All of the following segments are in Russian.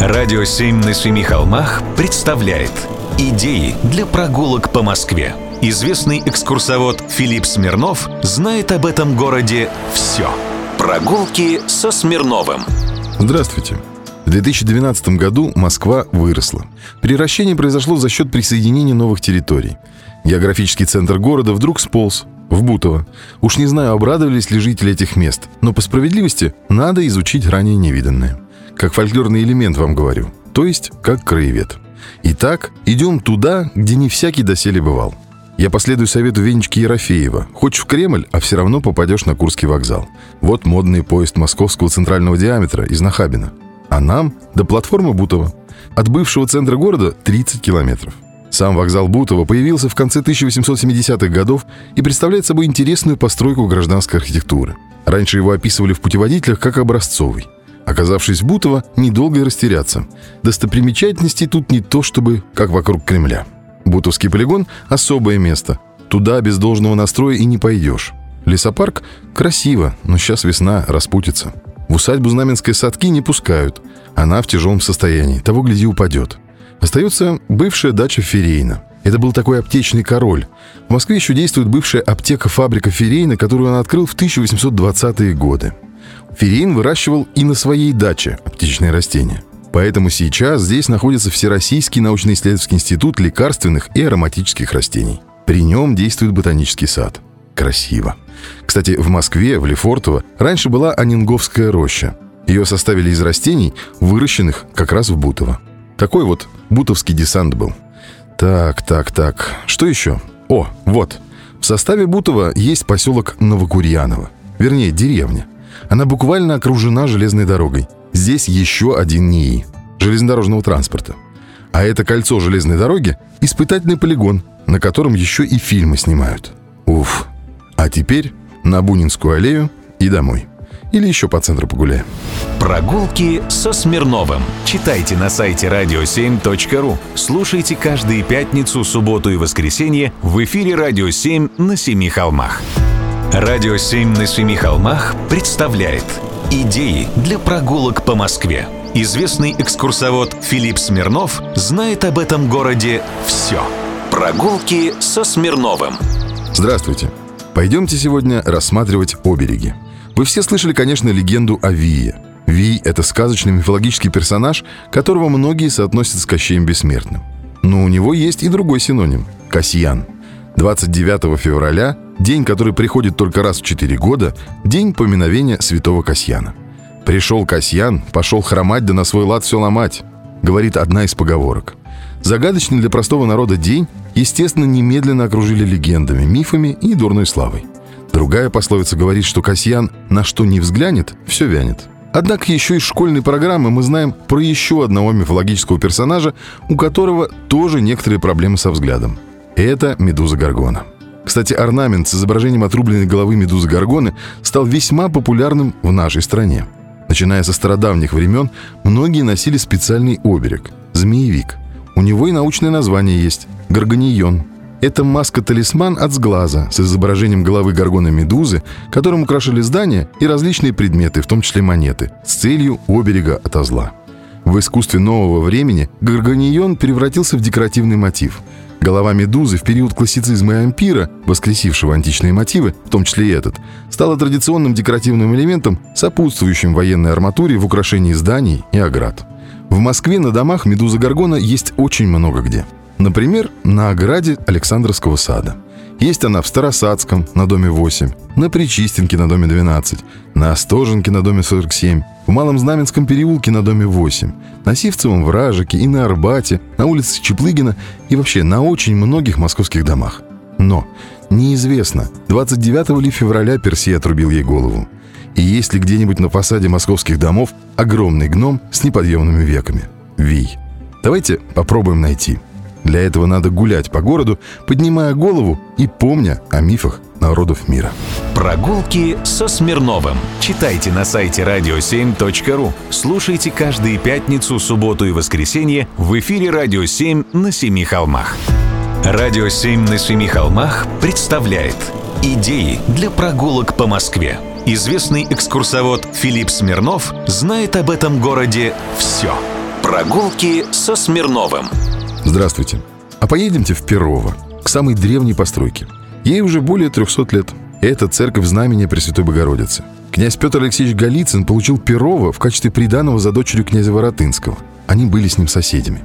Радио «Семь на семи холмах» представляет Идеи для прогулок по Москве. Известный экскурсовод Филипп Смирнов знает об этом городе все. Прогулки со Смирновым. Здравствуйте. В 2012 году Москва выросла. Приращение произошло за счет присоединения новых территорий. Географический центр города вдруг сполз в Бутово. Уж не знаю, обрадовались ли жители этих мест, но по справедливости надо изучить ранее невиданное. Как фольклорный элемент вам говорю, то есть как краевед. Итак, идем туда, где не всякий доселе бывал. Я последую совету Венечки Ерофеева. Хочешь в Кремль, а все равно попадешь на Курский вокзал. Вот модный поезд московского центрального диаметра из Нахабина. А нам до платформы Бутова. От бывшего центра города 30 километров. Сам вокзал Бутова появился в конце 1870-х годов и представляет собой интересную постройку гражданской архитектуры. Раньше его описывали в путеводителях как образцовый. Оказавшись в Бутово, недолго и растеряться. Достопримечательностей тут не то, чтобы как вокруг Кремля. Бутовский полигон – особое место. Туда без должного настроя и не пойдешь. Лесопарк красиво, но сейчас весна распутится. В усадьбу Знаменской садки не пускают. Она в тяжелом состоянии, того гляди упадет. Остается бывшая дача Ферейна. Это был такой аптечный король. В Москве еще действует бывшая аптека-фабрика Ферейна, которую он открыл в 1820-е годы. Ферейн выращивал и на своей даче аптечные растения. Поэтому сейчас здесь находится Всероссийский научно-исследовательский институт лекарственных и ароматических растений. При нем действует ботанический сад. Красиво. Кстати, в Москве, в Лефортово, раньше была Анинговская роща. Ее составили из растений, выращенных как раз в Бутово. Такой вот бутовский десант был. Так, так, так. Что еще? О, вот. В составе Бутова есть поселок Новокурьяново. Вернее, деревня. Она буквально окружена железной дорогой. Здесь еще один НИИ – железнодорожного транспорта. А это кольцо железной дороги – испытательный полигон, на котором еще и фильмы снимают. Уф. А теперь на Бунинскую аллею и домой. Или еще по центру погуляем. Прогулки со Смирновым. Читайте на сайте radio7.ru. Слушайте каждые пятницу, субботу и воскресенье в эфире «Радио 7» на Семи холмах. «Радио 7» на Семи холмах представляет Идеи для прогулок по Москве. Известный экскурсовод Филипп Смирнов знает об этом городе все. Прогулки со Смирновым. Здравствуйте. Пойдемте сегодня рассматривать обереги. Вы все слышали, конечно, легенду о Вие. Вий — это сказочный мифологический персонаж, которого многие соотносят с Кощеем Бессмертным. Но у него есть и другой синоним — Касьян. 29 февраля День, который приходит только раз в 4 года, день поминовения святого Касьяна. «Пришел Касьян, пошел хромать, да на свой лад все ломать», говорит одна из поговорок. Загадочный для простого народа день, естественно, немедленно окружили легендами, мифами и дурной славой. Другая пословица говорит, что Касьян на что не взглянет, все вянет. Однако еще из школьной программы мы знаем про еще одного мифологического персонажа, у которого тоже некоторые проблемы со взглядом. Это Медуза Гаргона – кстати, орнамент с изображением отрубленной головы медузы Гаргоны стал весьма популярным в нашей стране. Начиная со стародавних времен, многие носили специальный оберег – змеевик. У него и научное название есть – гаргонион. Это маска-талисман от сглаза с изображением головы горгоны медузы, которым украшали здания и различные предметы, в том числе монеты, с целью оберега от зла. В искусстве нового времени гаргонион превратился в декоративный мотив – Голова медузы в период классицизма и ампира, воскресившего античные мотивы, в том числе и этот, стала традиционным декоративным элементом, сопутствующим военной арматуре в украшении зданий и оград. В Москве на домах медуза Гаргона есть очень много где. Например, на ограде Александровского сада – есть она в Старосадском на доме 8, на Причистенке на доме 12, на Остоженке на доме 47, в Малом Знаменском переулке на доме 8, на Сивцевом вражике и на Арбате, на улице Чеплыгина и вообще на очень многих московских домах. Но неизвестно, 29 ли февраля Персей отрубил ей голову. И есть ли где-нибудь на фасаде московских домов огромный гном с неподъемными веками? Вий. Давайте попробуем найти. Для этого надо гулять по городу, поднимая голову и помня о мифах народов мира. Прогулки со Смирновым. Читайте на сайте radio7.ru. Слушайте каждые пятницу, субботу и воскресенье в эфире «Радио 7» на Семи холмах. «Радио 7» на Семи холмах представляет Идеи для прогулок по Москве. Известный экскурсовод Филипп Смирнов знает об этом городе все. Прогулки со Смирновым. Здравствуйте. А поедемте в Перово, к самой древней постройке. Ей уже более 300 лет. Это церковь знамения Пресвятой Богородицы. Князь Петр Алексеевич Голицын получил Перово в качестве приданого за дочерью князя Воротынского. Они были с ним соседями.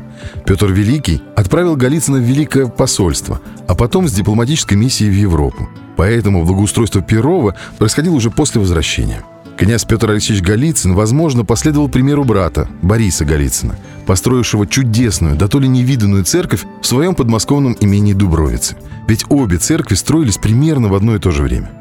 Петр Великий отправил Голицына в Великое посольство, а потом с дипломатической миссией в Европу. Поэтому благоустройство Перова происходило уже после возвращения. Князь Петр Алексеевич Голицын, возможно, последовал примеру брата, Бориса Голицына, построившего чудесную, да то ли невиданную церковь в своем подмосковном имении Дубровицы. Ведь обе церкви строились примерно в одно и то же время.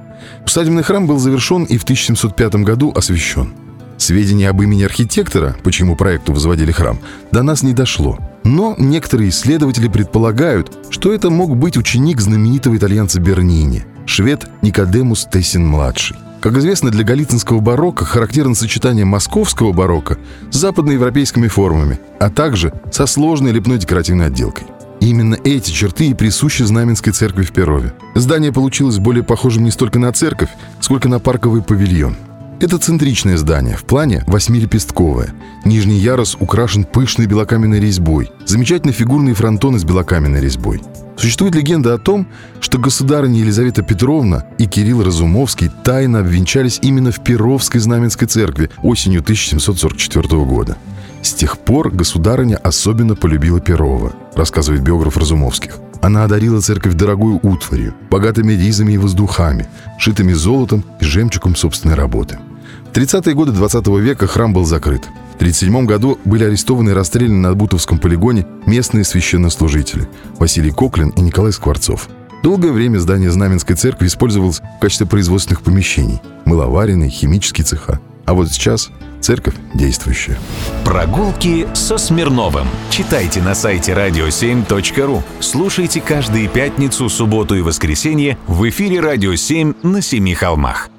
Усадебный храм был завершен и в 1705 году освящен. Сведения об имени архитектора, почему проекту возводили храм, до нас не дошло. Но некоторые исследователи предполагают, что это мог быть ученик знаменитого итальянца Бернини, швед Никодемус Тессин-младший. Как известно, для галицинского барокко характерно сочетание московского барокко с западноевропейскими формами, а также со сложной лепной декоративной отделкой. Именно эти черты и присущи Знаменской церкви в Перове. Здание получилось более похожим не столько на церковь, сколько на парковый павильон – это центричное здание, в плане восьмилепестковое. Нижний ярус украшен пышной белокаменной резьбой. Замечательный фигурный фронтон из белокаменной резьбой. Существует легенда о том, что государыня Елизавета Петровна и Кирилл Разумовский тайно обвенчались именно в Перовской Знаменской церкви осенью 1744 года. С тех пор государыня особенно полюбила Перова, рассказывает биограф Разумовских. Она одарила церковь дорогую утварью, богатыми ризами и воздухами, шитыми золотом и жемчугом собственной работы – 30-е годы 20 века храм был закрыт. В 1937 году были арестованы и расстреляны на Бутовском полигоне местные священнослужители Василий Коклин и Николай Скворцов. Долгое время здание Знаменской церкви использовалось в качестве производственных помещений, мыловаренные, химические цеха. А вот сейчас церковь действующая. Прогулки со Смирновым. Читайте на сайте radio7.ru. Слушайте каждые пятницу, субботу и воскресенье в эфире «Радио 7» на Семи холмах.